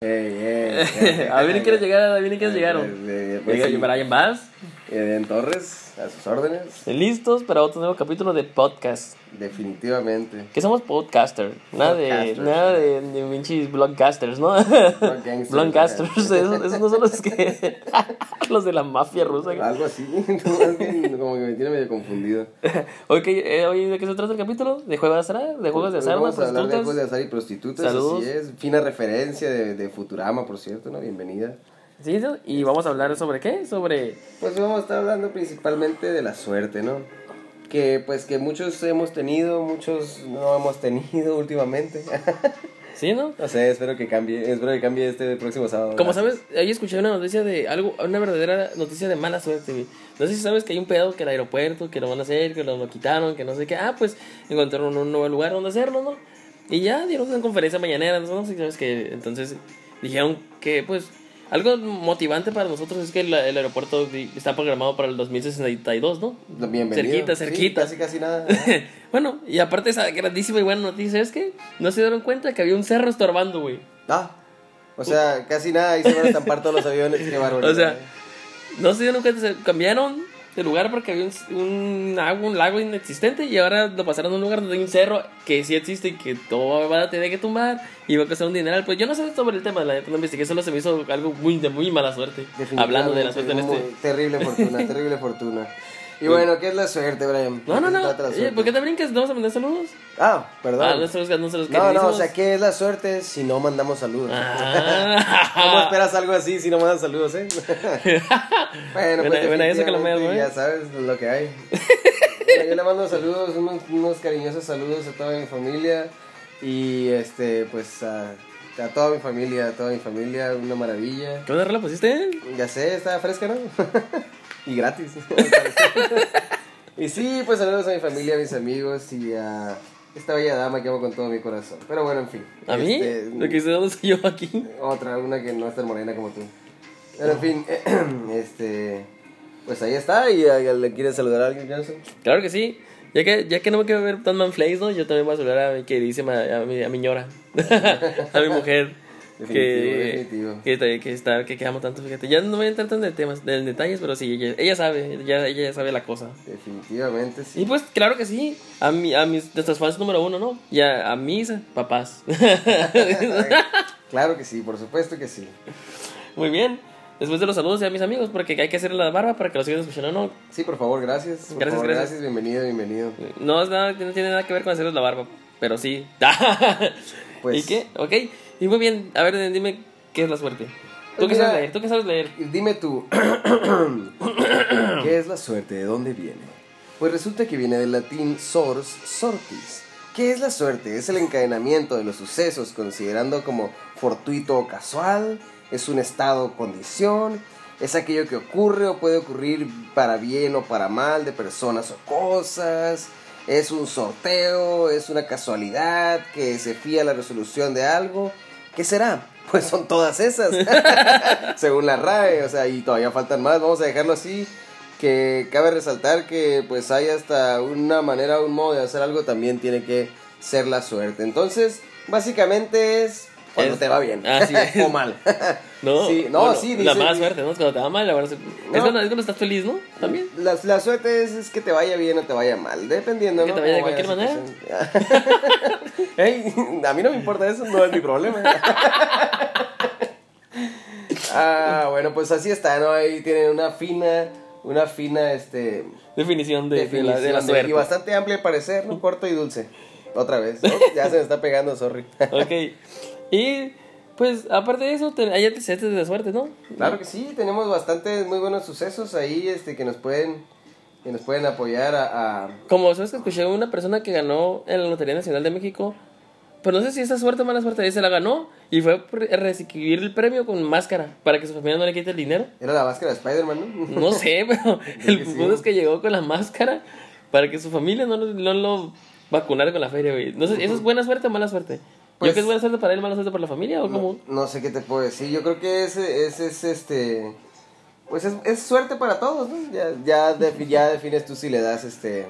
Ey, ey, ey. a ver, ¿quieres llegar? A ver, ¿quieres llegar? Eh, eh, pues, Edén Torres, a sus órdenes. Listos para otro nuevo capítulo de podcast. Definitivamente. Que somos podcaster. Nada de, nada de, de pinches blogcasters, ¿no? Blogcasters. Esos, esos no son los que. los de la mafia rusa. Algo así. Como que me tiene medio confundido. Eh, hoy de qué se trata el capítulo? ¿De juegos de azar? ¿De juegos de azar? Vamos a hablar de prostitutas? juegos de azar y prostitutas. Saludos. Así es. Fina referencia de, de Futurama, por cierto, ¿no? Bienvenida. Sí, ¿no? Y vamos a hablar sobre qué? Sobre. Pues vamos a estar hablando principalmente de la suerte, ¿no? Que pues que muchos hemos tenido, muchos no hemos tenido últimamente. ¿Sí, no? no sé, espero que cambie, espero que cambie este próximo sábado. Como Gracias. sabes, ahí escuché una noticia de algo, una verdadera noticia de mala suerte, güey. No sé si sabes que hay un pedo que el aeropuerto, que lo van a hacer, que lo, lo quitaron, que no sé qué. Ah, pues encontraron un nuevo lugar donde hacerlo, ¿no? Y ya dieron una conferencia mañanera, no sé si sabes que entonces dijeron que, pues, algo motivante para nosotros es que el, el aeropuerto está programado para el 2062, ¿no? Bienvenido. Cerquita, Sí, cerquita. casi, casi nada. bueno, y aparte esa grandísima y buena noticia es que no se dieron cuenta que había un cerro estorbando, güey. Ah, o sea, casi nada, ahí se van a estampar todos los aviones, qué barbaridad. O sea, no se dieron cuenta, se cambiaron de lugar porque había un, un, agua, un lago inexistente y ahora lo pasaron a un lugar donde hay un cerro que sí existe y que todo va a tener que tumbar y va a costar un dineral. Pues yo no sé sobre el tema, la neta no investigué, solo se me hizo algo muy de muy mala suerte. Hablando de la suerte en este. Terrible fortuna, terrible fortuna. Y bueno, ¿qué es la suerte, Brian? No, no, ¿De qué no. se Oye? ¿Por qué te brincas? ¿No vamos a mandar saludos? Ah, perdón. Ah, nuestros, nuestros no, no, o queridísimos- sea, ¿qué es la suerte si no mandamos saludos? Ah. ¿Cómo esperas algo así si no mandas saludos, eh? bueno, pues buena eso que lo meas, ¿no? ya sabes lo que hay. Bueno, yo le mando saludos, unos, unos cariñosos saludos a toda mi familia y este, pues a, a toda mi familia, a toda mi familia, una maravilla. ¿Qué onda, la pusiste? Ya sé, está fresca, ¿no? Y gratis. y sí, pues saludos a mi familia, a mis amigos y a esta bella dama que amo con todo mi corazón. Pero bueno, en fin. ¿A mí? Este, Lo que sé dónde soy yo aquí. otra, una que no es tan morena como tú. Pero en fin, este. Pues ahí está. ¿Y a- le quieres saludar a alguien, Johnson? Claro que sí. Ya que, ya que no me quiero ver tan manflays, ¿no? Yo también voy a saludar a mi queridísima, a mi, a mi ñora, a mi mujer. Que, Definitivo, que, está- que está, que, que amo tanto, fíjate. Ya no voy a entrar tanto en temas, en detalles, pero sí, ella, ella sabe, ella, ella ya sabe la cosa. Definitivamente, Y sí. pues, claro que sí, a, mi, a mis, nuestros fans número uno, ¿no? Y a, a mis papás. Claro que sí, por supuesto que sí. Muy bien. Después de los saludos y a mis amigos, porque hay que hacerle la barba para que lo sigan escuchando, ¿no? Sí, por favor, gracias. Por Gracias, favor, gracias. Bienvenido, bienvenido. No, nada, no tiene nada que ver con hacerles la barba, pero sí. Pues- ¿Y qué? Ok. Y muy bien, a ver, dime qué es la suerte. ¿Tú qué sabes leer? ¿Tú qué sabes leer? Dime tú, ¿qué es la suerte? ¿De dónde viene? Pues resulta que viene del latín sors, sortis. ¿Qué es la suerte? Es el encadenamiento de los sucesos considerando como fortuito o casual, es un estado o condición, es aquello que ocurre o puede ocurrir para bien o para mal de personas o cosas, es un sorteo, es una casualidad que se fía a la resolución de algo. ¿Qué será? Pues son todas esas, según la RAE, o sea, y todavía faltan más, vamos a dejarlo así, que cabe resaltar que pues hay hasta una manera, un modo de hacer algo, también tiene que ser la suerte. Entonces, básicamente es cuando Es- te va bien así es. o mal. No, Sí, no, bueno, sí, La dice- mala suerte, ¿no? Es cuando te va mal, la verdad. Es, No. cuando, es cuando estás feliz, ¿no? También. La, la suerte es, es que te vaya bien o te vaya mal, dependiendo, Que ¿no? te vaya de cualquier la situación. Ey, a mí no me importa eso, no es mi problema. ah, bueno, pues así está, ¿no? Ahí tienen una fina, una fina, este, Definición de, de la, de la definición suerte. y bastante amplia al parecer, ¿no? Corto y dulce. Otra vez, ¿no? Ya se me está pegando, sorry. ok. Y pues, aparte de eso, te- hay antecedentes de suerte, ¿no? Claro que sí, tenemos bastantes muy buenos sucesos ahí, este, que nos pueden, que nos pueden apoyar a- a Como sabes que escuché una persona que ganó en la Lotería Nacional de México, pero no sé si esa suerte o mala suerte, ahí se la ganó y fue a recibir el premio con máscara para que su familia no le quite el dinero. Era la máscara de Spider-Man, ¿no? No sé, pero el sí. punto es que llegó con la máscara para que su familia no, lo- no lo vacunara con la feria, güey. No sé, ¿eso es buena suerte o mala suerte? Pues- ¿Yo que es buena suerte para él, mala suerte para la familia o cómo? No, no sé qué te puedo decir. Yo creo que ese es, es, este. Pues es, es suerte para todos, ¿no? Ya, ya, ya defines tú si le das este.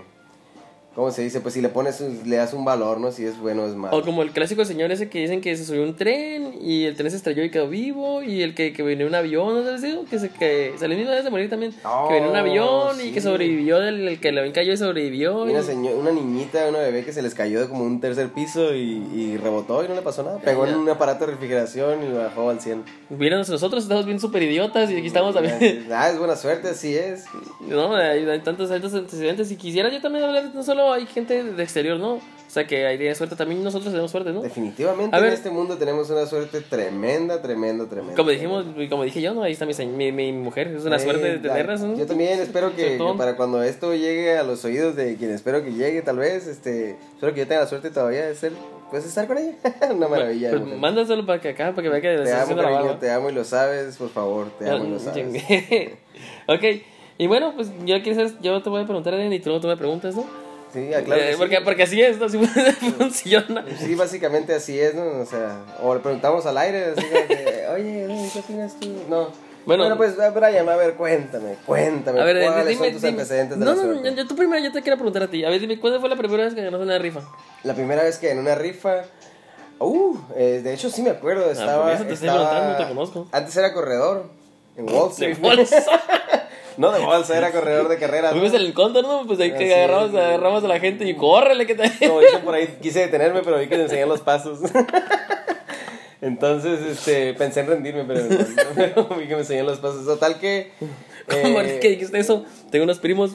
¿Cómo se dice? Pues si le pones, un- le das un valor, ¿no? Si es bueno o es malo. O como el clásico señor ese que dicen que se subió un tren y el tren se estrelló y quedó vivo. Y el que, que venía en un avión, ¿no sabes? Que se que salió mismo de morir también. Oh, que venía en un avión y sí. que sobrevivió, del el que le cayó y sobrevivió. Y y- una, seño- una niñita, una bebé que se les cayó de como un tercer piso y, y rebotó y no le pasó nada. Pegó en un aparato de refrigeración y bajó al 100. Miren, nosotros estamos bien súper idiotas y aquí estamos también. Ah, es buena suerte, así es. No, hay, hay tantos, tantos antecedentes. Si quisiera yo también hablar, no solo hay gente de exterior, ¿no? O sea, que hay de suerte, también nosotros tenemos suerte, ¿no? Definitivamente A ver. en este mundo tenemos una suerte tremenda, tremenda, tremenda. Como dijimos, y como dije yo, ¿no? Ahí está mi, mi, mi mujer, es una Eh, suerte de la- tenerlas, ¿no? Yo también espero que, para cuando esto llegue a los oídos de quien espero que llegue, tal vez, este, espero que yo tenga la suerte todavía de ser, pues estar con ella. una maravilla. Pues, mujer. mándaselo para que acá, para que vea que te amo, la cariño, te amo y lo sabes, por favor, te amo y lo sabes. ok, y bueno, pues yo saber- yo te voy a preguntar, Eden, y tú luego tú me preguntas, ¿no? Sí, ah, claro. Eh, sí. porque, porque así es, ¿no? Así funciona. Sí, básicamente así es, ¿no? O sea, o le preguntamos al aire, así que, oye, ¿qué opinas tú? No. Bueno. Bueno, pues, ah, Brian, a ver, cuéntame, cuéntame, A ver, ¿cuáles dime, son tus dime. antecedentes de no, la no, suerte? yo, yo- tú primero, yo te quiero preguntar a ti. A ver, dime, ¿cuándo fue la primera vez que ganaste una rifa? La primera vez que en una rifa, uh, eh, de hecho sí me acuerdo, estaba, por eso te estaba- te conozco. Antes era corredor, en Wall Street. No de bolsa, era corredor de carreras. Fuimos en el cóndor, ¿no? Pues ahí Así que agarramos, agarramos a la gente y córrele, que te... Como dicen por ahí, quise detenerme, pero vi que me enseñan los pasos. Entonces, este, pensé en rendirme, pero, pero vi que me enseñan los pasos. Total que... Eh, que dijiste eso, tengo unos primos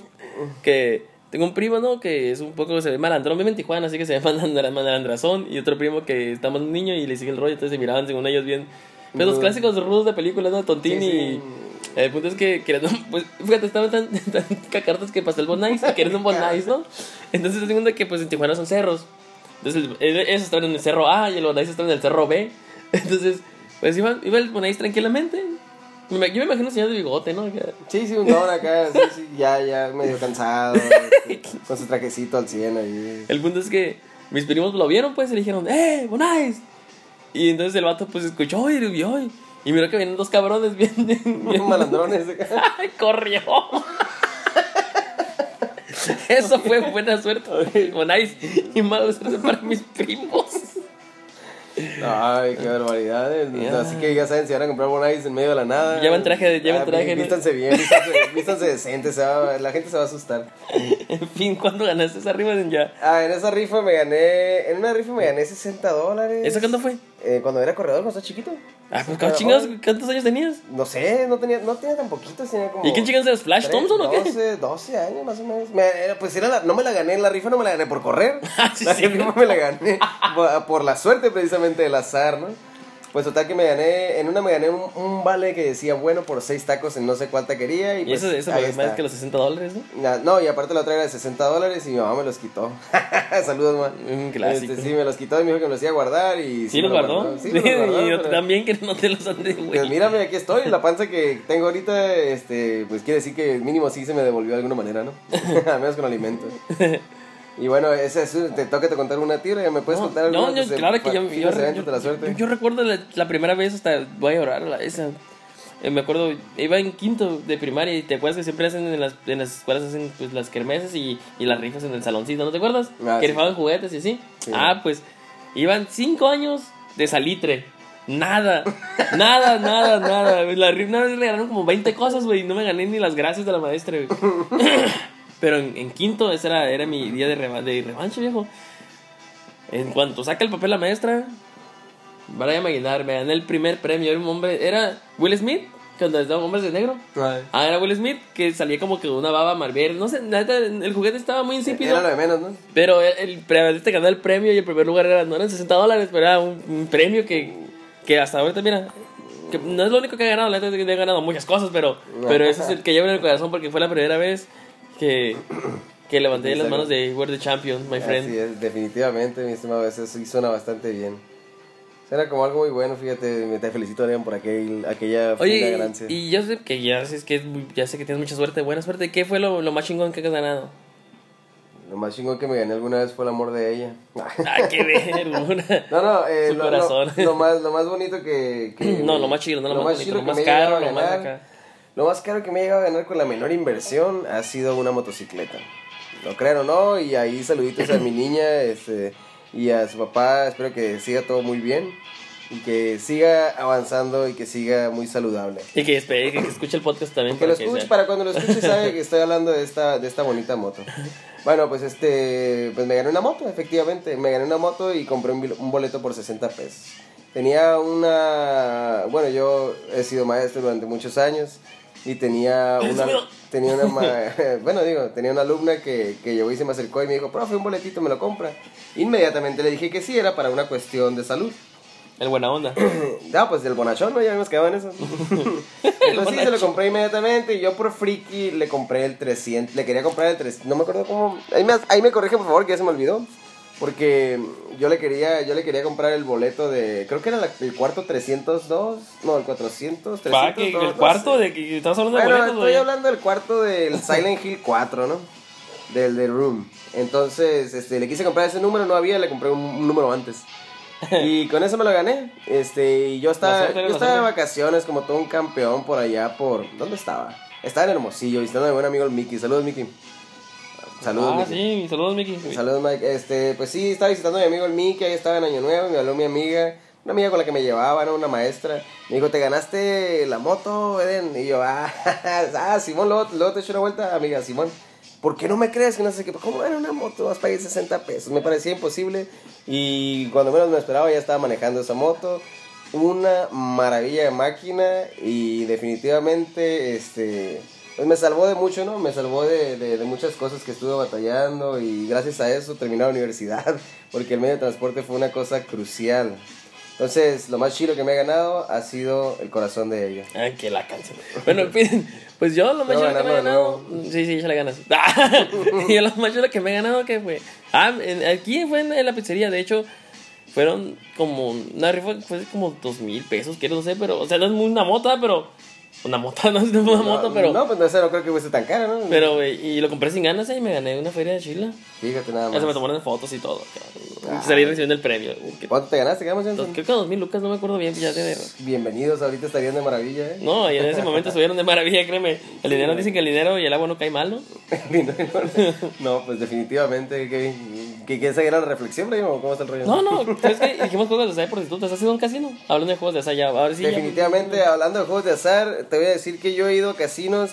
que... Tengo un primo, ¿no? Que es un poco, se ve malandrón, vive en Tijuana, así que se llama malandra- malandrazón. Y otro primo que está más niño y le sigue el rollo, entonces se miraban según ellos bien... Pues los clásicos rudos de películas, ¿no? Tontín Sí, sí. y... El punto es que queriendo, pues, fíjate, estaban tan, tan cacartas que pasó el Bonais y queriendo un Bonais, ¿no? Entonces, el segundo que, pues, en Tijuana son cerros. Entonces, el- ellos estaban en el cerro A y el Bonais estaba en el cerro B. Entonces, pues, iba, iba el Bonais tranquilamente. Yo me imagino un señor de bigote, ¿no? Sí, sí, un don acá, sí, sí, ya, ya medio cansado, con su trajecito al 100 ahí. El punto es que mis primos lo vieron, pues, y le dijeron, ¡eh, Bonais! Y entonces el vato, pues, escuchó y vio y, y miró que vienen dos cabrones bien, bien, Bien malandrones. ¡Ay, corrió! Eso fue buena suerte. Bonais y mala suerte para mis primos. Ay, qué barbaridad. Ya. Así que ya saben, si van a comprar Bonais en medio de la nada. Llevan traje llevan ah, traje. Vístanse bien, vístanse, vístanse decentes, la gente se va a asustar. En fin, ¿cuándo ganaste esa de ya? Ah, en esa rifa me gané, en una rifa me gané 60 dólares. ¿Eso cuándo fue? Eh, cuando era corredor, cuando estaba chiquito. Ah, pues, ¿cuántos chingados? ¿Cuántos años tenías? No sé, no tenía, no tenía tan poquitos, tenía como... ¿Y quién chingados eras? ¿Flash tres, Thompson o qué? 12, 12 años más o menos. Me- era- pues era la- no me la gané en la rifa, no me la gané por correr. Ah, sí, la sí. rifa me la gané por, por la suerte precisamente del azar, ¿no? Pues total que me gané, en una me gané un, un vale que decía bueno por seis tacos en no sé cuál taquería. Y, Y pues, eso, eso ahí más que los 60 dólares, ¿no? No, y aparte la otra era de 60 dólares y mi mamá me los quitó. Saludos, mamá. Un clásico. Este, sí, me los quitó y me dijo que me los iba a guardar y... ¿Sí los guardó? Sí, me los guardó, y yo pero- también que no te los han de, Pues güey. mírame, aquí estoy, la panza que tengo ahorita, este, pues quiere decir que mínimo sí se me devolvió de alguna manera, ¿no? Al menos con alimento. Y bueno, ese es, te toca te contar una tira, ¿me puedes No, contar no, algunos yo- claro que yo, yo, yo- la suerte? yo- yo recuerdo la, la primera vez hasta voy a llorar la, esa Eh, me acuerdo iba en quinto de primaria y te acuerdas que siempre hacen en las, en las escuelas hacen pues las kermeses y, y las rifas en el saloncito ¿no te acuerdas? Ah, que sí. rifaban juguetes y así Sí. ah pues iban cinco años de salitre Nada, nada, nada, nada. La rifa una vez me regalaron como 20 cosas, güey. y No me gané ni las gracias de la maestra, güey. Pero en, en quinto, ese era, era mi día de, reva- de revancha, viejo. En cuanto saca el papel la maestra, Brian Aguilar, me gané el primer premio. Era un hombre, era Will Smith, cuando estaba Hombres de Negro. Ay, Ah, era Will Smith, que salía como que una baba Marvel. No sé, la neta, el juguete estaba muy insípido. Era lo de menos, ¿no? Pero el, el este ganó el premio y el primer lugar era, no eran 60 dólares, pero era un, un premio que, que hasta ahorita, mira, que no es lo único que ha ganado, la neta que he ganado muchas cosas, pero, pero ese es el que llevo en el corazón porque fue la primera vez que, que levanté las manos de We're the Champion, my friend. Así es, definitivamente, mi estimado, eso sí suena bastante bien. Era como algo muy bueno, fíjate, me te felicito, Adrián, por aquel, aquella Oye, ganancia. y yo sé que ya sé que, es muy- ya sé que tienes mucha suerte, buena suerte. ¿Qué fue lo, lo más chingón que has ganado? Lo más chingón que me gané alguna vez fue el amor de ella. Ah, qué vergüenza. No, no, eh, Su lo, corazón. lo- lo más, lo más bonito que, que- No, lo más chido, no lo más bonito, lo que más caro, lo más acá. Lo más caro que me he llegado a ganar con la menor inversión ha sido una motocicleta. lo crean o no, y ahí saluditos a mi niña este, y a su papá, espero que siga todo muy bien y que siga avanzando y que siga muy saludable. Y que espere, que, escuche el podcast también. Que lo escuche, sea- para cuando lo escuche sabe que estoy hablando de esta, de esta bonita moto. Bueno, pues este, pues me gané una moto, efectivamente. Me gané una moto y compré un, un boleto por 60 pesos. Tenía una, bueno, yo he sido maestro durante muchos años y tenía una, tenía una, ma- bueno, digo, tenía una alumna que, que llegó y se me acercó y me dijo, profe, un boletito, ¿me lo compra? Inmediatamente le dije que sí, era para una cuestión de salud. El buena onda. Ah, pues del bonachón, ¿no? Ya hemos quedado en eso. Entonces sí, se lo compré inmediatamente y yo por friki le compré el 300. Le quería comprar el 300. No me acuerdo cómo. Ahí me, ahí me corrige, por favor, que ya se me olvidó. Porque yo le quería yo le quería comprar el boleto de. Creo que era la- el cuarto 302. No, el 400. 300 Pa, que no, el no cuarto sé. de que estás hablando de Bueno, boletos, estoy hablando del cuarto del Silent Hill 4, ¿no? Del The Room. Entonces, este, le quise comprar ese número, no había, le compré un, un número antes. Y con eso me lo gané. Este, y yo estaba, yo estaba de vacaciones como todo un campeón por allá por. ¿Dónde estaba? Estaba en Hermosillo, visitando a mi buen amigo el Mickey. Saludos, Mickey. Saludos, Ah, Mickey. sí, saludos, Miki. Saludos, Mike. Este, pues sí, estaba visitando a mi amigo el Mickey, ahí estaba en Año Nuevo, me habló mi amiga, una amiga con la que me llevaba, ¿no? Una maestra. Me dijo, ¿te ganaste la moto, Eden? Y yo, ah, ah Simón, luego, luego te echo una vuelta, amiga, Simón. ¿Por qué no me crees que no sé qué? ¿Cómo era una moto? Vas a pagar 60 pesos. Me parecía imposible. Y cuando menos me esperaba ya estaba manejando esa moto. Una maravilla de máquina y definitivamente, este, pues me salvó de mucho, ¿no? Me salvó de, de, de muchas cosas que estuve batallando y gracias a eso terminé la universidad porque el medio de transporte fue una cosa crucial. Entonces, lo más chido que me he ganado ha sido el corazón de ella. Ah, que la canción. Bueno, pues, yo lo más Quiero chulo que me he ganado. Sí, sí, ya la ganas. y lo más chulo que me he ganado, ¿qué fue? Ah, en- aquí fue en, en la pizzería. De hecho, fueron como. Una rifa fue como dos mil pesos, quiero no sé, pero. O sea, no es una moto, pero. Una moto, no una moto, pero. No, pues no, sé, no creo que fuese tan cara, ¿no? Pero, güey, y lo compré sin ganas eh, y me gané una feria de Chila. Fíjate nada Ya se me más. tomaron fotos y todo. Ah. Salí recibiendo el premio. Que- ¿Cuánto te ganaste, Gamos, Johnson? Creo que dos mil lucas, no me acuerdo bien, ya tiene. Bienvenidos, ahorita estarían de maravilla, ¿eh? No, y en ese momento estuvieron de maravilla, créeme. El dinero dicen que el dinero y el agua no cae mal, ¿no? no, pues definitivamente, que, que, esa era la reflexión, primo, ¿cómo está el rollo? No, no, ¿sabes qué? Dijimos juegos de azar por prostitutas. ¿Has ido a un casino? Hablando de juegos de azar ya. Ahora sí. ya- Definitivamente, hablando de juegos de azar, te voy a decir que yo he ido a casinos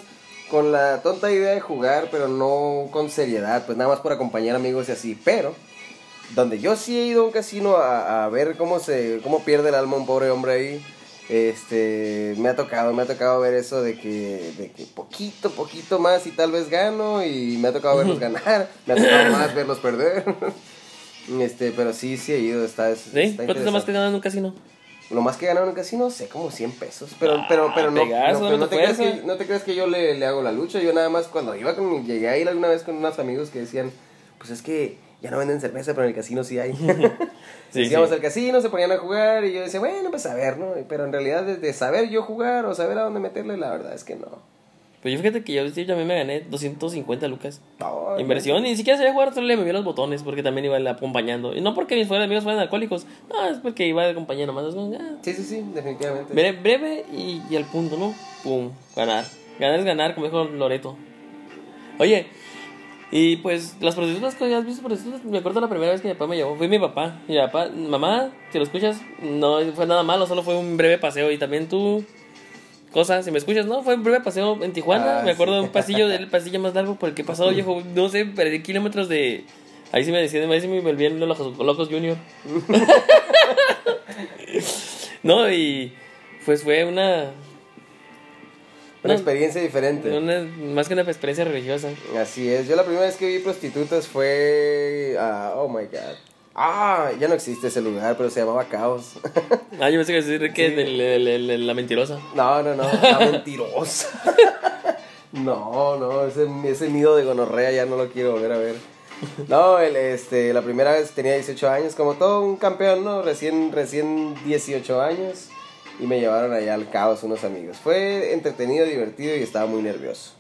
con la tonta idea de jugar, pero no con seriedad, pues nada más por acompañar amigos y así. Pero, donde yo sí he ido a un casino a, a ver cómo se cómo pierde el alma un pobre hombre ahí, este, me ha tocado, me ha tocado ver eso de que, de que poquito, poquito más y tal vez gano, y me ha tocado verlos ganar, me ha tocado más verlos perder. Este, pero sí, sí he ido, está, ¿Sí? está ¿Cuánto es lo más que ganas en un casino? Lo más que he ganado en un casino, sé como 100 pesos. Pero, Ah, pero, pero no, Pegaso, no, pero no dame te creas fuerza. que, no te creas que yo le, le hago la lucha. Yo nada más cuando iba con, llegué a ir alguna vez con unos amigos que decían, pues es que ya no venden cerveza, pero en el casino sí hay. Sí, Íbamos sí. al casino, se ponían a jugar y yo decía, bueno, pues a ver, ¿no? Pero en realidad de, de saber yo jugar o saber a dónde meterle, la verdad es que no. Pues yo fíjate que yo sí, también me gané 250 lucas. No, Inversión, y ni siquiera sabía jugar, solo le moví los botones porque también iba acompañando. Y no porque mis fueran- amigos fueran alcohólicos, no, es porque iba acompañando más. ¿no? Ah, Sí, sí, sí, definitivamente. Breve, breve y, y al punto, ¿no? Pum, ganar. Ganar es ganar, como dijo Loreto. Oye, y pues las prostitutas que has visto prostitutas, me acuerdo la primera vez que mi papá me llevó, fue mi papá. Mi papá, mamá, si lo escuchas, no fue nada malo, solo fue un breve paseo. Y también tú, cosa, si me escuchas, no, fue un breve paseo en Tijuana. Ah, me acuerdo sí. de un pasillo, del pasillo más largo por el que he pasado, viejo, no sé, perdí kilómetros de. Ahí sí me decían, ahí sí me volvían los locos junior. no, y pues fue una. Una experiencia diferente. una- más que una experiencia religiosa. Así es. Yo la primera vez que vi prostitutas fue. ah, oh my god. Ah, ya no existe ese lugar, pero se llamaba Caos. Ah, yo pensé que decir que el- la mentirosa. no, no, no. La mentirosa. no, no. Ese, ese nido de gonorrea ya no lo quiero volver a ver. No, el, este, la primera vez tenía 18 años, como todo un campeón, ¿no? Recién, recién 18 años. Y me llevaron allá al caos unos amigos. Fue entretenido, divertido y estaba muy nervioso.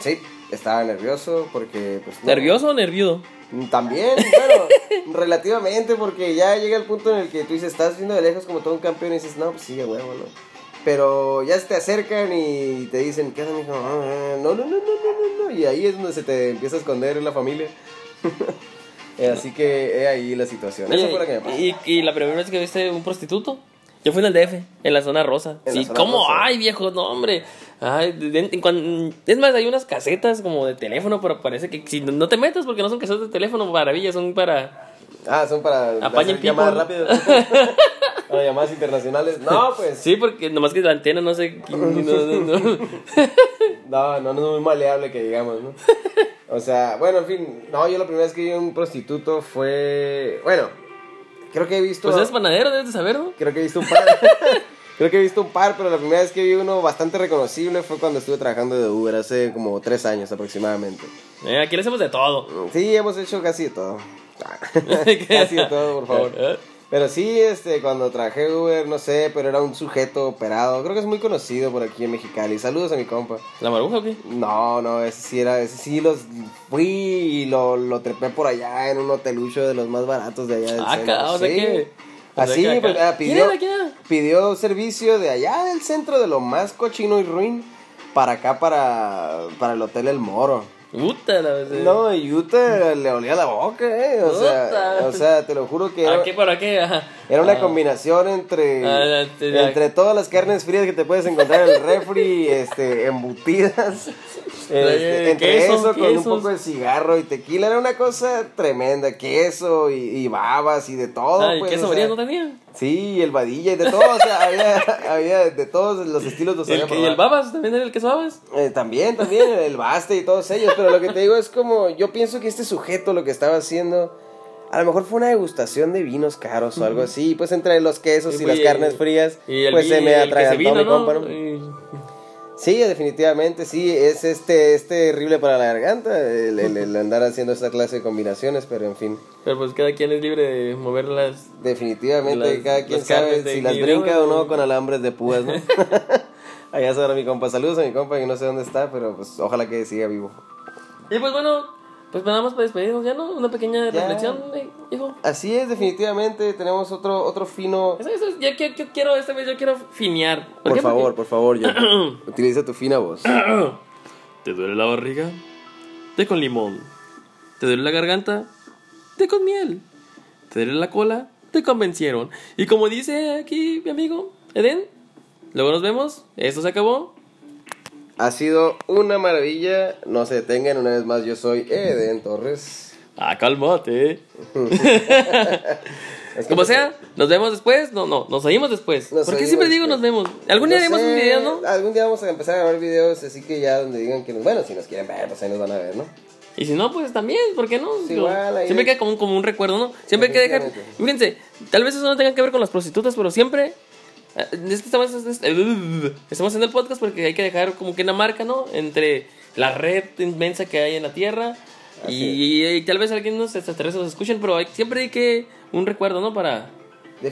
Sí, estaba nervioso porque... Pues, no. ¿Nervioso o nerviudo? También, bueno, relativamente, porque ya llega el punto en el que tú dices, estás viendo de lejos como todo un campeón y dices, no, pues sigue huevo, ¿no? Pero ya se te acercan y te dicen, ¿qué onda, mijo? Ah, No, no, no, no, no, no, no. Y ahí es donde se te empieza a esconder la familia. Eh, Así que he ahí la situación. Esa Oye, fue la que me pasó. y, y la primera vez que viste un prostituto, yo fui en el DF, en la zona rosa. En la sí, zona ¿cómo? rosa. Ay, viejo, no, hombre. Ay, de- de- en cuan- es más, hay unas casetas como de teléfono, pero parece que si no- te metas porque no son casetas de teléfono, maravilla, son para... Ah, son para Apañen llamadas rápidas. para llamadas internacionales. No, pues. Sí, porque nomás que la antena no sé... No, no, no. No, no, no es muy maleable que digamos, ¿no? O sea, bueno, en fin. No, yo la primera vez que vi un prostituto fue. Bueno, creo que he visto. Pues eres panadero, debes de saber, ¿no? Creo que he visto un par. creo que he visto un par, pero la primera vez que vi uno bastante reconocible fue cuando estuve trabajando de Uber hace como tres años aproximadamente. Eh, aquí le hacemos de todo. Sí, hemos hecho casi de todo. casi de todo, por favor. Pero sí, este, cuando trabajé Uber, no sé, pero era un sujeto operado. Creo que es muy conocido por aquí en Mexicali. Saludos a mi compa. ¿La maruja o qué? No, no, ese sí era, ese sí los fui y lo, lo trepé por allá en un hotelucho de los más baratos de allá del Ah, centro. o sea Sí. que- o sea Así, que pues, ah, ¿Quién pidió, era? ¿Quién era? pidió servicio de allá del centro de lo más cochino y ruin para acá, para, para el Hotel El Moro. Puta, la vez. No, y Utah le olía la boca, eh. O sea, Puta. o sea, te lo juro que ¿A era, qué? ¿Para qué? Ajá. Era una Ah. combinación entre, Ah, entre todas las carnes frías que te puedes encontrar en el refri, este, embutidas. Este, entre queso, eso con un poco de cigarro y tequila, era una cosa tremenda. Queso y, y babas y de todo. Ah, ¿y pues, qué o sea, sobriedad no tenía? Sí, el vadilla y de todo. O sea, había, había de todos los estilos. Los ¿El, ¿Y el babas? ¿También era el queso babas? Eh, también, también, el Baste y todos ellos. Pero lo que te digo es como, yo pienso que este sujeto lo que estaba haciendo, a lo mejor fue una degustación de vinos caros o algo así. Pues entre los quesos y, Y, las pues, carnes frías, Y el, pues se me atragantó mi compa, ¿no? Sí, definitivamente, sí, es este, es terrible para la garganta el, el- el andar haciendo esta clase de combinaciones, pero en fin, Pero pues cada quien es libre de mover las... definitivamente Las- cada quien sabe si las brinca o no con alambres de púas, ¿no? Allá sabrá mi compa, saludos a mi compa que no sé dónde está, pero pues ojalá que siga vivo. Y pues bueno, pues nada más para despedirnos ya, ¿no? Una pequeña Ya. reflexión, hijo. Así es, definitivamente tenemos otro, otro fino... Eso, eso, yo, yo- yo quiero, esta vez yo quiero finear. Por favor, por favor, yo. Utiliza tu fina voz. ¿Te duele la barriga? Té con limón. ¿Te duele la garganta? Té con miel. ¿Te duele la cola? Te convencieron. Y como dice aquí mi amigo Eden, luego nos vemos. Esto se acabó. Ha sido una maravilla. No se detengan, una vez más, yo soy Eden Torres. Ah, que Como pues, sea, nos vemos después. No, no, nos oímos después. Nos ¿Por qué siempre digo nos vemos? Algún día haremos un video, ¿no? Algún día vamos a empezar a grabar videos, así que ya donde digan que nos. Bueno, si nos quieren ver, pues ahí nos van a ver, ¿no? Y si no, pues también, ¿por qué no? Sí, Digo, igual, ahí- siempre queda como un, como un recuerdo, ¿no? Siempre hay que dejar. Fíjense, tal vez eso no tenga que ver con las prostitutas, pero siempre. Eh, Es que estamos, es- es- estamos haciendo el podcast porque hay que dejar como que una marca, ¿no? Entre la red inmensa que hay en la tierra y, y tal vez alguien nos extraterrestres nos escuchen, pero hay- siempre hay que un recuerdo, ¿no? Para,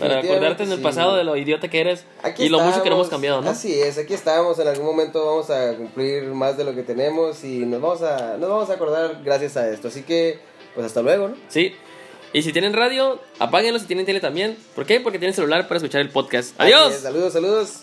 para acordarte en el sí. pasado de lo idiota que eres Aquí y lo mucho que no hemos estamos, cambiado, ¿no? Así es, aquí estamos. En algún momento vamos a cumplir más de lo que tenemos y nos vamos a, nos vamos a acordar gracias a esto. Así que, pues hasta luego, ¿no? Sí. Y si tienen radio, apáguenlo si tienen tele también. ¿Por qué? Porque tienen celular para escuchar el podcast. ¡Adiós! Saludos, saludos.